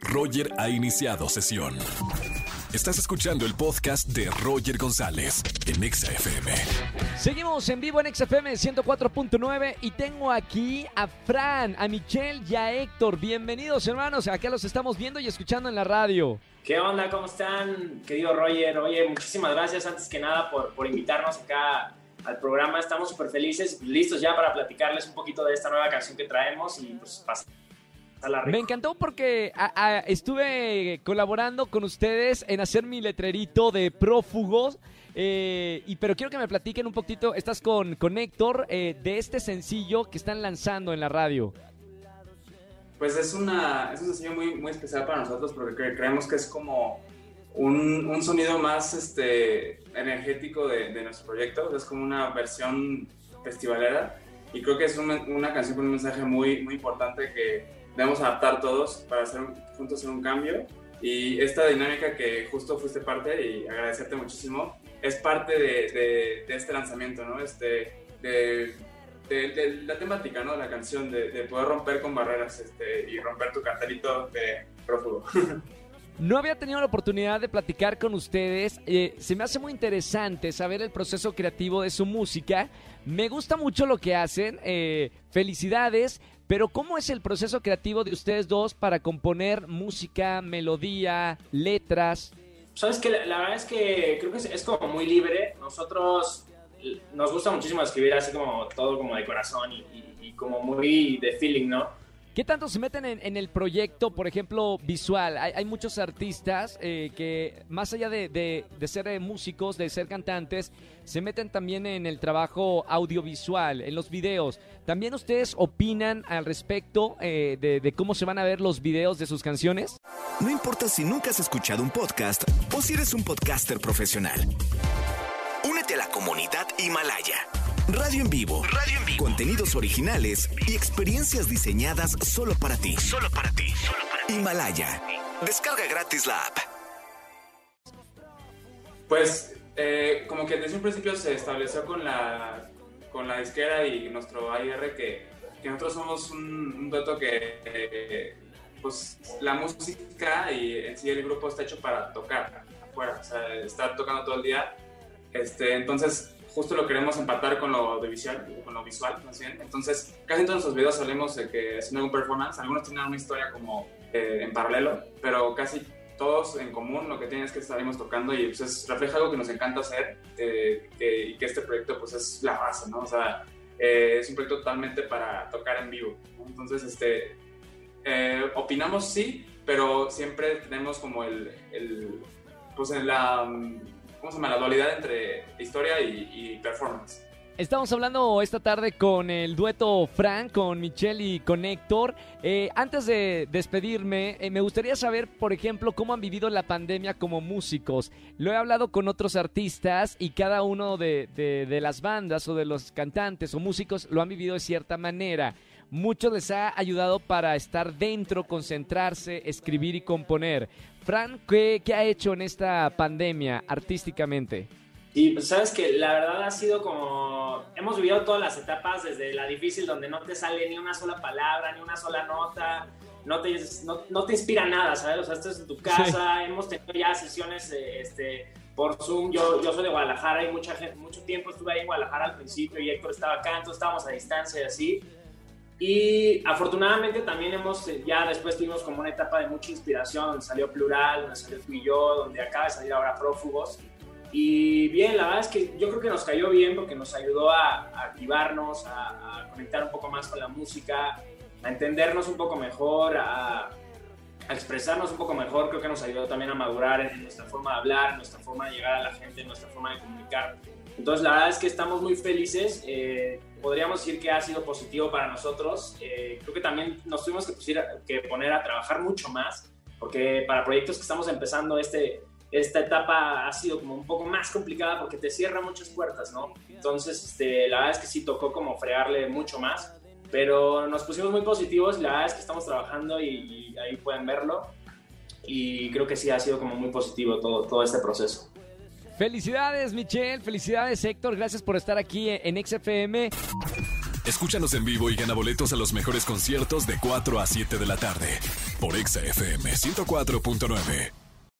Roger ha iniciado sesión. Estás escuchando el podcast de Roger González en Exa FM. Seguimos en vivo en XFM 104.9 y tengo aquí a Fran, a Michelle y a Héctor. Bienvenidos hermanos, acá los estamos viendo y escuchando en la radio. ¿Qué onda? ¿Cómo están, querido Roger? Oye, muchísimas gracias antes que nada por, por invitarnos acá al programa. Estamos súper felices, listos ya para platicarles un poquito de esta nueva canción que traemos y pues pasar me encantó porque estuve colaborando con ustedes en hacer mi letrerito de prófugos. Eh, y pero quiero que me platiquen un poquito, estás con, con Héctor, eh, de este sencillo que están lanzando en la radio. Pues es, una, es un sencillo muy, muy especial para nosotros porque creemos que es como un, un sonido más este, energético de, de, nuestro proyecto, es como una versión festivalera y creo que es una, una canción con un mensaje muy, muy importante que debemos adaptar todos para hacer juntos hacer un cambio. Y esta dinámica que justo fuiste parte y agradecerte muchísimo, es parte de, de, este lanzamiento, ¿no? Este, de, de, la temática, ¿no? La canción, de, poder romper con barreras este, y romper tu cartelito de prófugo. No había tenido la oportunidad de platicar con ustedes. Eh, se me hace muy interesante saber el proceso creativo de su música. Me gusta mucho lo que hacen. Eh, felicidades. Pero ¿cómo es el proceso creativo de ustedes dos para componer música, melodía, letras? Sabes que la, verdad es que creo que es, como muy libre. Nosotros nos gusta muchísimo escribir así como todo como de corazón y como muy de feeling, ¿no? ¿Qué tanto se meten en, el proyecto, por ejemplo, visual? Hay, muchos artistas eh, que, más allá de, ser eh, músicos, de ser cantantes, se meten también en el trabajo audiovisual, en los videos. ¿También ustedes opinan al respecto eh, de, cómo se van a ver los videos de sus canciones? No importa si nunca has escuchado un podcast o si eres un podcaster profesional. Únete a la comunidad Himalaya. Radio en vivo. Radio en vivo. Contenidos originales y experiencias diseñadas solo para ti. Solo para ti. Himalaya. Descarga gratis la app. Pues eh, como que desde un principio se estableció con la, con la disquera y nuestro AIR que, nosotros somos un, dueto que eh, pues la música y en sí el grupo está hecho para tocar afuera, o sea, estar tocando todo el día. Este, entonces justo lo queremos empatar con lo, de visual, con lo visual, más bien. Entonces, casi en todos nuestros videos salimos de que es un performance. Algunos tienen una historia como eh, en paralelo, pero casi todos en común lo que tienen es que salimos tocando y pues, refleja algo que nos encanta hacer eh, y que este proyecto pues es la base, ¿no? O sea, eh, es un proyecto totalmente para tocar en vivo. Entonces, este, opinamos sí, pero siempre tenemos como el, el pues en la ¿cómo se llama? La dualidad entre historia y, performance. Estamos hablando esta tarde con el dueto Frank, con Michelle y con Héctor. Eh, antes de despedirme, eh, me gustaría saber, por ejemplo, cómo han vivido la pandemia como músicos. Lo he hablado con otros artistas y cada uno de, de las bandas o de los cantantes o músicos lo han vivido de cierta manera. Mucho les ha ayudado para estar dentro, concentrarse, escribir y componer. Fran, ¿qué, ha hecho en esta pandemia artísticamente? Y pues sabes que la verdad ha sido como, hemos vivido todas las etapas, desde la difícil donde no te sale ni una sola palabra, ni una sola nota, no te, no, te inspira nada, ¿sabes? O sea, estás en tu casa, hemos tenido ya sesiones este, por Zoom, yo, yo soy de Guadalajara y mucha gente, mucho tiempo estuve ahí en Guadalajara al principio y Héctor estaba acá, entonces estábamos a distancia y así. Y afortunadamente también hemos, eh, ya después tuvimos como una etapa de mucha inspiración, donde salió Plural, donde salió y Yo, donde acaba de salir ahora Prófugos. Y bien, la verdad es que yo creo que nos cayó bien porque nos ayudó a, activarnos, a, conectar un poco más con la música, a entendernos un poco mejor, a, a, expresarnos un poco mejor. Creo que nos ayudó también a madurar en nuestra forma de hablar, en nuestra forma de llegar a la gente, en nuestra forma de comunicar. Entonces, la verdad es que estamos muy felices. Eh, podríamos decir que ha sido positivo para nosotros. Eh, creo que también nos tuvimos que, que, poner a trabajar mucho más, porque para proyectos que estamos empezando, este, esta etapa ha sido como un poco más complicada porque te cierra muchas puertas, ¿no? Entonces, este, la verdad es que sí tocó como fregarle mucho más, pero nos pusimos muy positivos. La verdad es que estamos trabajando y, y ahí pueden verlo. Y creo que sí ha sido como muy positivo todo, todo este proceso. Felicidades, Michelle. Felicidades, Héctor. Gracias por estar aquí en XFM. Escúchanos en vivo y gana boletos a los mejores conciertos de 4 a 7 de la tarde por Exa FM 104.9.